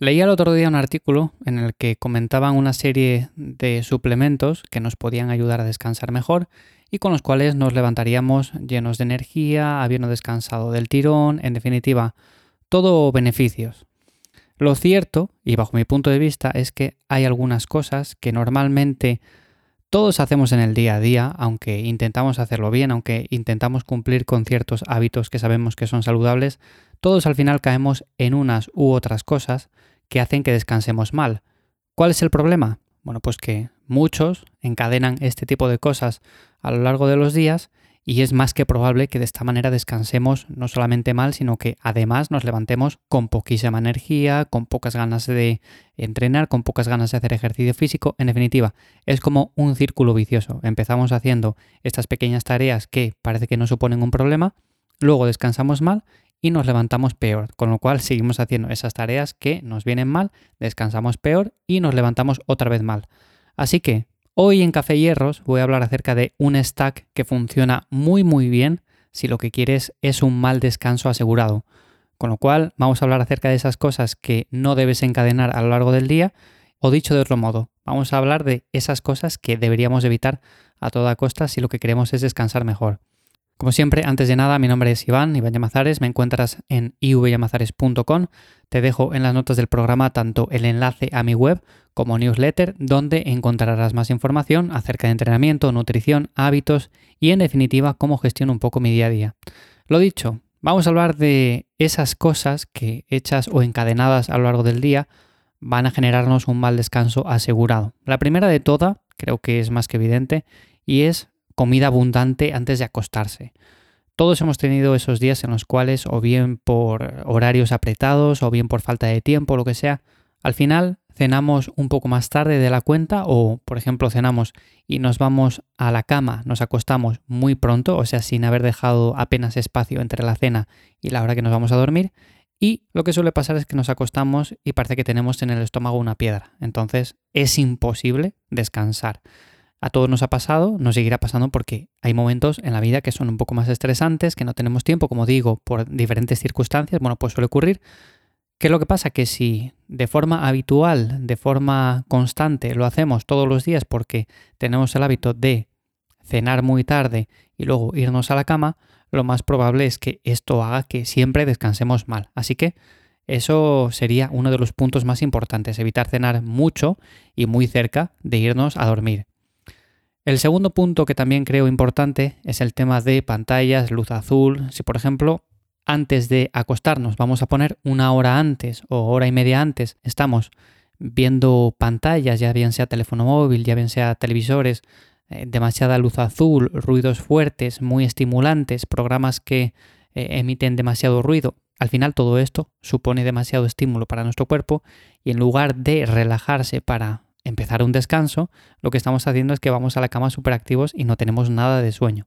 Leía el otro día un artículo en el que comentaban una serie de suplementos que nos podían ayudar a descansar mejor y con los cuales nos levantaríamos llenos de energía, habiendo descansado del tirón, en definitiva, todo beneficios. Lo cierto, y bajo mi punto de vista, es que hay algunas cosas que normalmente todos hacemos en el día a día, aunque intentamos hacerlo bien, aunque intentamos cumplir con ciertos hábitos que sabemos que son saludables, todos al final caemos en unas u otras cosas que hacen que descansemos mal. ¿Cuál es el problema? Bueno, pues que muchos encadenan este tipo de cosas a lo largo de los días y es más que probable que de esta manera descansemos no solamente mal, sino que además nos levantemos con poquísima energía, con pocas ganas de entrenar, con pocas ganas de hacer ejercicio físico. En definitiva, es como un círculo vicioso. Empezamos haciendo estas pequeñas tareas que parece que no suponen un problema, luego descansamos mal y nos levantamos peor, con lo cual seguimos haciendo esas tareas que nos vienen mal, descansamos peor y nos levantamos otra vez mal. Así que Hoy en Café Hierros voy a hablar acerca de un stack que funciona muy muy bien si lo que quieres es un mal descanso asegurado. Con lo cual vamos a hablar acerca de esas cosas que no debes encadenar a lo largo del día o dicho de otro modo, vamos a hablar de esas cosas que deberíamos evitar a toda costa si lo que queremos es descansar mejor. Como siempre, antes de nada, mi nombre es Iván, Iván Llamazares, me encuentras en ivyamazares.com. Te dejo en las notas del programa tanto el enlace a mi web como newsletter, donde encontrarás más información acerca de entrenamiento, nutrición, hábitos y en definitiva cómo gestiono un poco mi día a día. Lo dicho, vamos a hablar de esas cosas que hechas o encadenadas a lo largo del día van a generarnos un mal descanso asegurado. La primera de todas, creo que es más que evidente, y es comida abundante antes de acostarse. Todos hemos tenido esos días en los cuales, o bien por horarios apretados, o bien por falta de tiempo, lo que sea, al final cenamos un poco más tarde de la cuenta o, por ejemplo, cenamos y nos vamos a la cama, nos acostamos muy pronto, o sea, sin haber dejado apenas espacio entre la cena y la hora que nos vamos a dormir. Y lo que suele pasar es que nos acostamos y parece que tenemos en el estómago una piedra. Entonces es imposible descansar. A todos nos ha pasado, nos seguirá pasando porque hay momentos en la vida que son un poco más estresantes, que no tenemos tiempo, como digo, por diferentes circunstancias. Bueno, pues suele ocurrir. ¿Qué es lo que pasa? Que si de forma habitual, de forma constante, lo hacemos todos los días porque tenemos el hábito de cenar muy tarde y luego irnos a la cama, lo más probable es que esto haga que siempre descansemos mal. Así que eso sería uno de los puntos más importantes, evitar cenar mucho y muy cerca de irnos a dormir. El segundo punto que también creo importante es el tema de pantallas, luz azul. Si por ejemplo antes de acostarnos vamos a poner una hora antes o hora y media antes estamos viendo pantallas, ya bien sea teléfono móvil, ya bien sea televisores, eh, demasiada luz azul, ruidos fuertes, muy estimulantes, programas que eh, emiten demasiado ruido. Al final todo esto supone demasiado estímulo para nuestro cuerpo y en lugar de relajarse para empezar un descanso, lo que estamos haciendo es que vamos a la cama súper activos y no tenemos nada de sueño.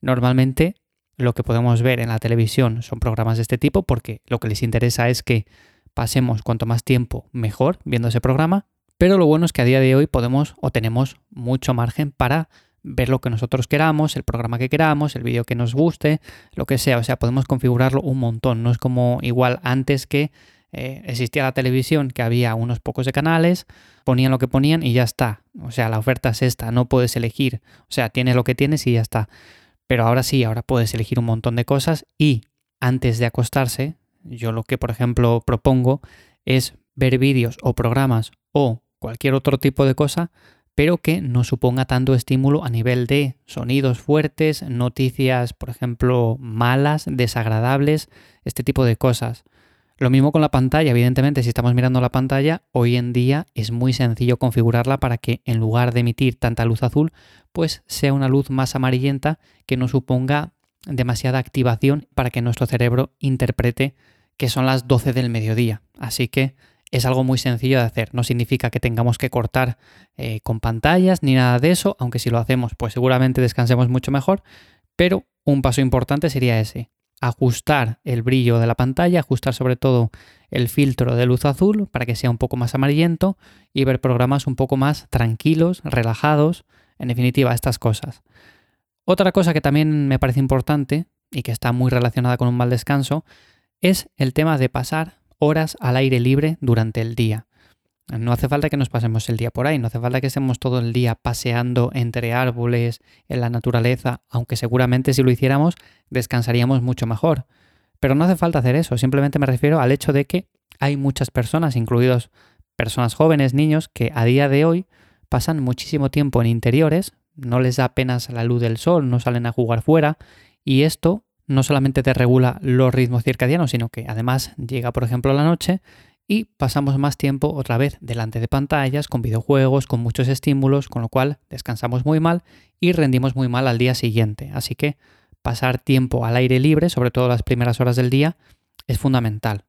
Normalmente lo que podemos ver en la televisión son programas de este tipo porque lo que les interesa es que pasemos cuanto más tiempo mejor viendo ese programa, pero lo bueno es que a día de hoy podemos o tenemos mucho margen para ver lo que nosotros queramos, el programa que queramos, el vídeo que nos guste, lo que sea, o sea, podemos configurarlo un montón, no es como igual antes que eh, existía la televisión, que había unos pocos de canales, ponían lo que ponían y ya está. O sea, la oferta es esta, no puedes elegir. O sea, tienes lo que tienes y ya está. Pero ahora sí, ahora puedes elegir un montón de cosas y antes de acostarse, yo lo que por ejemplo propongo es ver vídeos o programas o cualquier otro tipo de cosa, pero que no suponga tanto estímulo a nivel de sonidos fuertes, noticias, por ejemplo, malas, desagradables, este tipo de cosas. Lo mismo con la pantalla, evidentemente si estamos mirando la pantalla, hoy en día es muy sencillo configurarla para que en lugar de emitir tanta luz azul, pues sea una luz más amarillenta que no suponga demasiada activación para que nuestro cerebro interprete que son las 12 del mediodía. Así que es algo muy sencillo de hacer. No significa que tengamos que cortar eh, con pantallas ni nada de eso, aunque si lo hacemos, pues seguramente descansemos mucho mejor. Pero un paso importante sería ese, ajustar el brillo de la pantalla, ajustar sobre todo el filtro de luz azul para que sea un poco más amarillento y ver programas un poco más tranquilos, relajados, en definitiva, estas cosas. Otra cosa que también me parece importante y que está muy relacionada con un mal descanso es el tema de pasar horas al aire libre durante el día. No hace falta que nos pasemos el día por ahí, no hace falta que estemos todo el día paseando entre árboles, en la naturaleza, aunque seguramente si lo hiciéramos descansaríamos mucho mejor. Pero no hace falta hacer eso, simplemente me refiero al hecho de que hay muchas personas, incluidos personas jóvenes, niños, que a día de hoy pasan muchísimo tiempo en interiores, no les da apenas la luz del sol, no salen a jugar fuera, y esto no solamente te regula los ritmos circadianos, sino que además llega, por ejemplo, la noche y pasamos más tiempo otra vez delante de pantallas, con videojuegos, con muchos estímulos, con lo cual descansamos muy mal y rendimos muy mal al día siguiente. Así que pasar tiempo al aire libre, sobre todo las primeras horas del día, es fundamental.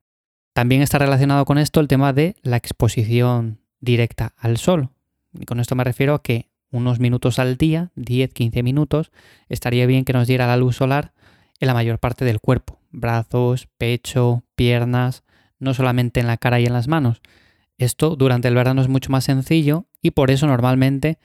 También está relacionado con esto el tema de la exposición directa al sol. Y con esto me refiero a que unos minutos al día, 10-15 minutos, estaría bien que nos diera la luz solar en la mayor parte del cuerpo, brazos, pecho, piernas, no solamente en la cara y en las manos. Esto durante el verano es mucho más sencillo y por eso normalmente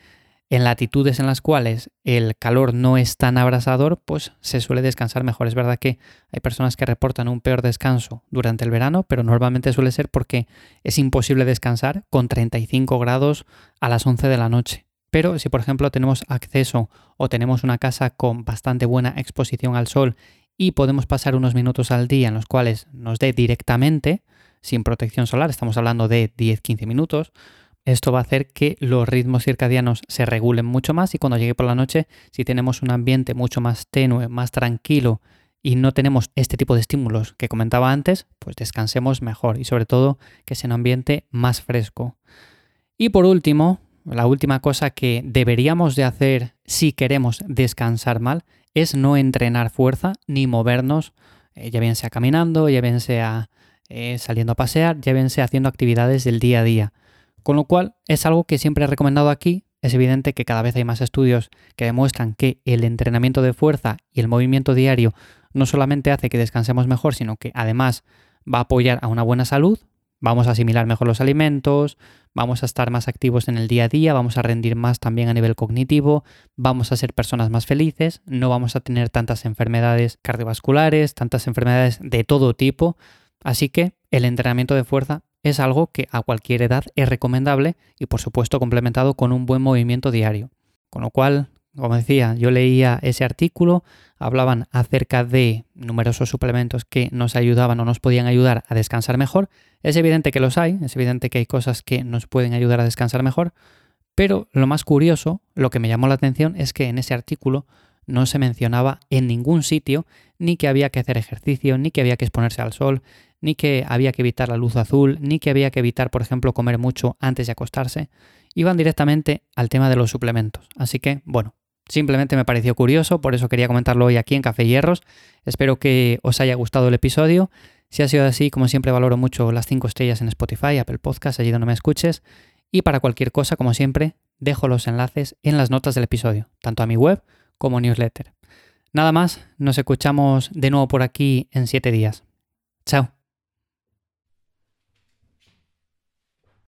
en latitudes en las cuales el calor no es tan abrasador, pues se suele descansar mejor. Es verdad que hay personas que reportan un peor descanso durante el verano, pero normalmente suele ser porque es imposible descansar con 35 grados a las 11 de la noche. Pero si por ejemplo tenemos acceso o tenemos una casa con bastante buena exposición al sol y podemos pasar unos minutos al día en los cuales nos dé directamente, sin protección solar, estamos hablando de 10-15 minutos, esto va a hacer que los ritmos circadianos se regulen mucho más y cuando llegue por la noche, si tenemos un ambiente mucho más tenue, más tranquilo y no tenemos este tipo de estímulos que comentaba antes, pues descansemos mejor y sobre todo que sea un ambiente más fresco. Y por último, la última cosa que deberíamos de hacer si queremos descansar mal es no entrenar fuerza ni movernos, eh, ya bien sea caminando, ya bien sea eh, saliendo a pasear, ya bien sea haciendo actividades del día a día. Con lo cual es algo que siempre he recomendado aquí. Es evidente que cada vez hay más estudios que demuestran que el entrenamiento de fuerza y el movimiento diario no solamente hace que descansemos mejor, sino que además va a apoyar a una buena salud, vamos a asimilar mejor los alimentos, vamos a estar más activos en el día a día, vamos a rendir más también a nivel cognitivo, vamos a ser personas más felices, no vamos a tener tantas enfermedades cardiovasculares, tantas enfermedades de todo tipo. Así que el entrenamiento de fuerza es algo que a cualquier edad es recomendable y por supuesto complementado con un buen movimiento diario. Con lo cual, como decía, yo leía ese artículo, hablaban acerca de numerosos suplementos que nos ayudaban o nos podían ayudar a descansar mejor. Es evidente que los hay, es evidente que hay cosas que nos pueden ayudar a descansar mejor, pero lo más curioso, lo que me llamó la atención es que en ese artículo no se mencionaba en ningún sitio ni que había que hacer ejercicio, ni que había que exponerse al sol, ni que había que evitar la luz azul, ni que había que evitar, por ejemplo, comer mucho antes de acostarse. Iban directamente al tema de los suplementos. Así que, bueno, simplemente me pareció curioso, por eso quería comentarlo hoy aquí en Café Hierros. Espero que os haya gustado el episodio. Si ha sido así, como siempre, valoro mucho las 5 estrellas en Spotify, Apple Podcast, allí donde me escuches. Y para cualquier cosa, como siempre, dejo los enlaces en las notas del episodio, tanto a mi web como newsletter. Nada más, nos escuchamos de nuevo por aquí en 7 días. Chao.